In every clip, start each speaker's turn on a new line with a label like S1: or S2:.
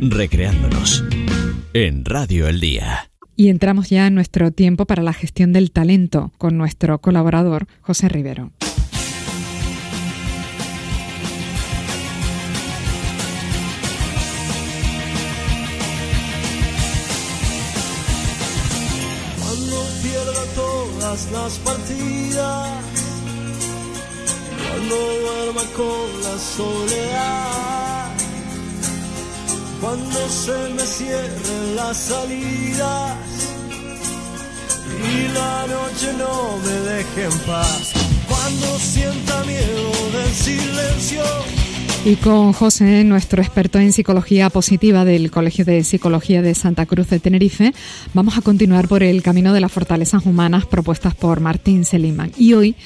S1: recreándonos en Radio El Día.
S2: Y entramos ya en nuestro tiempo para la gestión del talento con nuestro colaborador José Rivero.
S3: Cuando pierda todas las partidas, cuando duerma con la soledad cuando se me cierren las salidas y la noche no me deje en paz, cuando sienta miedo del silencio.
S2: Y con José, nuestro experto en psicología positiva del Colegio de Psicología de Santa Cruz de Tenerife, vamos a continuar por el camino de las fortalezas humanas propuestas por Martín Seligman. Y hoy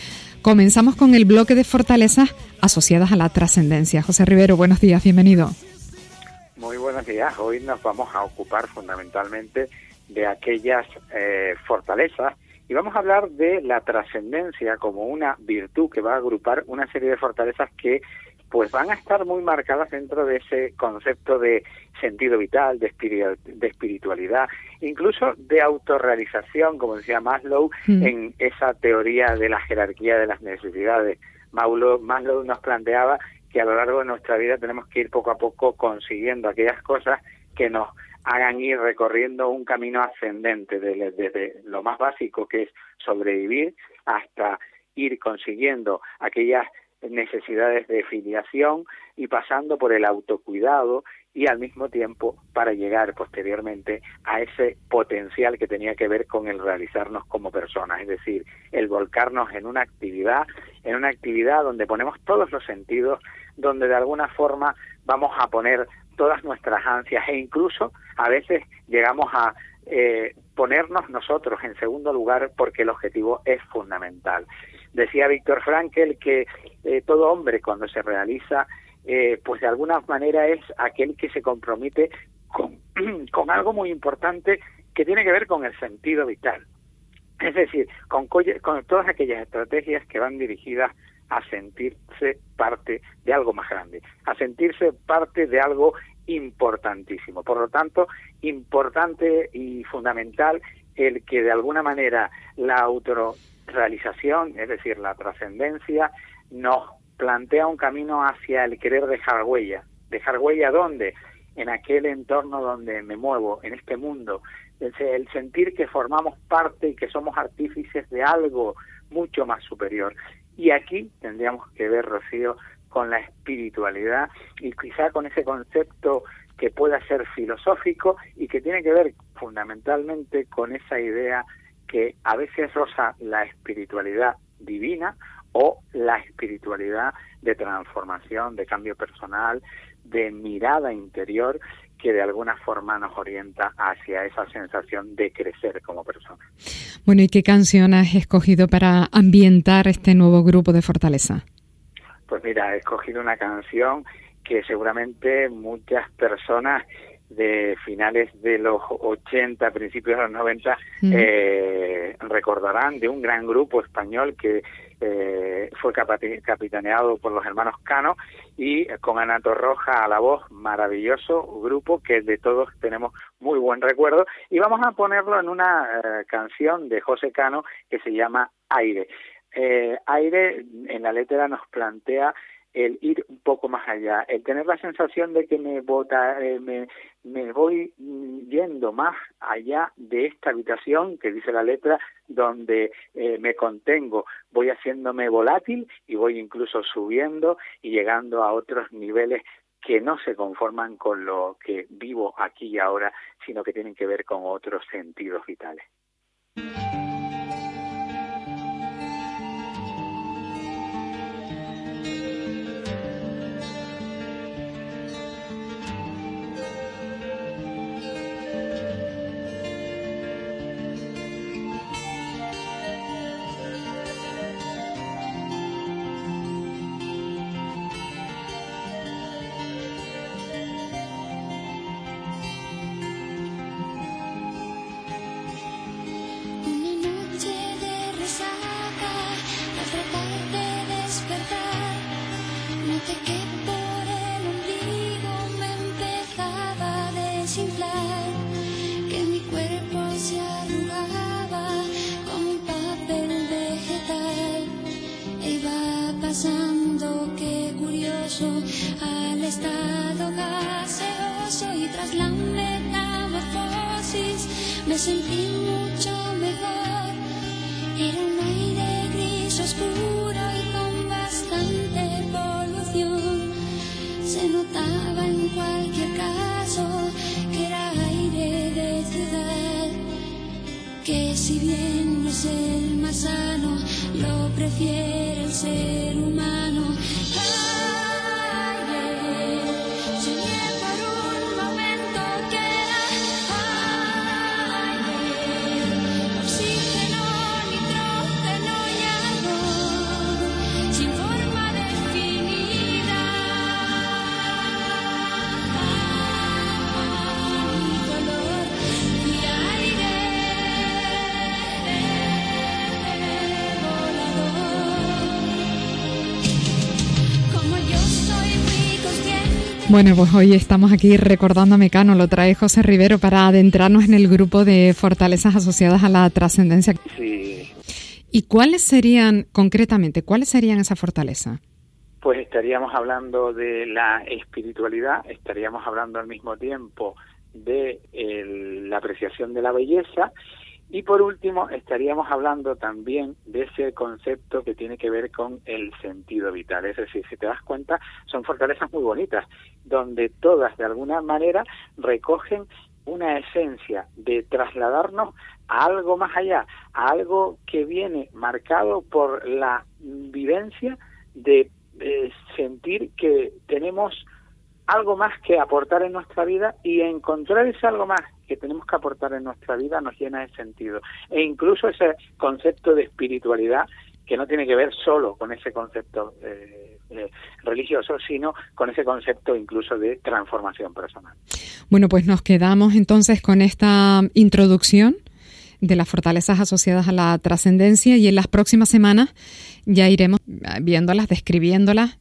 S2: comenzamos con el bloque de fortalezas asociadas a la trascendencia. José Rivero, buenos días, bienvenido.
S4: Muy buenos días. Hoy nos vamos a ocupar fundamentalmente de aquellas eh, fortalezas y vamos a hablar de la trascendencia como una virtud que va a agrupar una serie de fortalezas que pues van a estar muy marcadas dentro de ese concepto de sentido vital, de, espiritualidad, incluso de autorrealización, como decía Maslow, mm. en esa teoría de la jerarquía de las necesidades. Maslow nos planteaba que a lo largo de nuestra vida tenemos que ir poco a poco consiguiendo aquellas cosas que nos hagan ir recorriendo un camino ascendente desde, lo más básico que es sobrevivir hasta ir consiguiendo aquellas necesidades de filiación y pasando por el autocuidado y al mismo tiempo para llegar posteriormente a ese potencial que tenía que ver con el realizarnos como personas, es decir, el volcarnos en una actividad, en una actividad donde ponemos todos los sentidos, donde de alguna forma vamos a poner todas nuestras ansias e incluso a veces llegamos a eh, ponernos nosotros en segundo lugar porque el objetivo es fundamental. Decía Víctor Frankel que eh, todo hombre cuando se realiza eh, pues de alguna manera es aquel que se compromete con, algo muy importante que tiene que ver con el sentido vital. Es decir, con, con todas aquellas estrategias que van dirigidas a sentirse parte de algo más grande, a sentirse parte de algo importantísimo. Por lo tanto, importante y fundamental el que de alguna manera la autorrealización, es decir, la trascendencia, nos plantea un camino hacia el querer dejar huella. ¿Dejar huella dónde? En aquel entorno donde me muevo, en este mundo. El sentir que formamos parte y que somos artífices de algo mucho más superior. Y aquí tendríamos que ver, Rocío, con la espiritualidad y quizá con ese concepto que pueda ser filosófico y que tiene que ver fundamentalmente con esa idea que a veces roza la espiritualidad divina o la espiritualidad de transformación, de cambio personal, de mirada interior que de alguna forma nos orienta hacia esa sensación de crecer como persona.
S2: Bueno, ¿y qué canción has escogido para ambientar este nuevo grupo de Fortaleza?
S4: Pues mira, he escogido una canción que seguramente muchas personas de finales de los 80, principios de los 90, eh, recordarán de un gran grupo español que eh, fue capitaneado por los hermanos Cano y con Anato Roja a la voz, maravilloso grupo que de todos tenemos muy buen recuerdo y vamos a ponerlo en una eh, canción de José Cano que se llama Aire. Eh, Aire en la letra nos plantea el ir un poco más allá, el tener la sensación de que me, bota, eh, me, voy yendo más allá de esta habitación que dice la letra donde eh, me contengo, voy haciéndome volátil y voy incluso subiendo y llegando a otros niveles que no se conforman con lo que vivo aquí y ahora, sino que tienen que ver con otros sentidos vitales.
S5: Al estado gaseoso y tras la metamorfosis me sentí mucho mejor. Era un aire gris oscuro y con bastante polución. Se notaba en cualquier caso que era aire de ciudad. Que si bien no es el más sano, lo prefiere el ser humano.
S2: Bueno, pues hoy estamos aquí recordando a Mecano, lo trae José Rivero para adentrarnos en el grupo de fortalezas asociadas a la trascendencia.
S4: Sí,
S2: ¿Y cuáles serían, concretamente, cuáles serían esas fortalezas?
S4: pues estaríamos hablando de la espiritualidad, estaríamos hablando al mismo tiempo de el- la apreciación de la belleza y por último estaríamos hablando también de ese concepto que tiene que ver con el sentido vital. Es decir, si te das cuenta, son fortalezas muy bonitas, donde todas de alguna manera recogen una esencia de trasladarnos a algo más allá, a algo que viene marcado por la vivencia de eh, sentir que tenemos algo más que aportar en nuestra vida y encontrar ese algo más que tenemos que aportar en nuestra vida nos llena de sentido. E incluso ese concepto de espiritualidad que no tiene que ver solo con ese concepto eh, eh, religioso, sino con ese concepto incluso de transformación personal.
S2: Bueno, pues nos quedamos entonces con esta introducción de las fortalezas asociadas a la trascendencia y en las próximas semanas ya iremos viéndolas, describiéndolas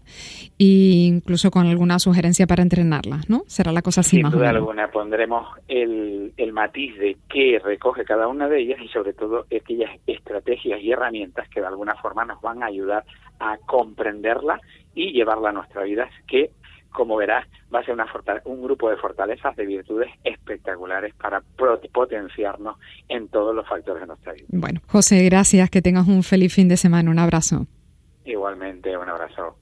S2: e incluso con alguna sugerencia para entrenarlas, ¿no? Será la cosa así
S4: Sin
S2: más o
S4: duda
S2: menos.
S4: alguna pondremos el, el matiz de qué recoge cada una de ellas y sobre todo aquellas estrategias y herramientas que de alguna forma nos van a ayudar a comprenderla y llevarla a nuestra vida, que como verás va a ser una un grupo de fortalezas, de virtudes espectaculares para potenciarnos en todos los factores de nuestra vida.
S2: Bueno, José, gracias, que tengas un feliz fin de semana, un abrazo.
S4: Igualmente, un abrazo.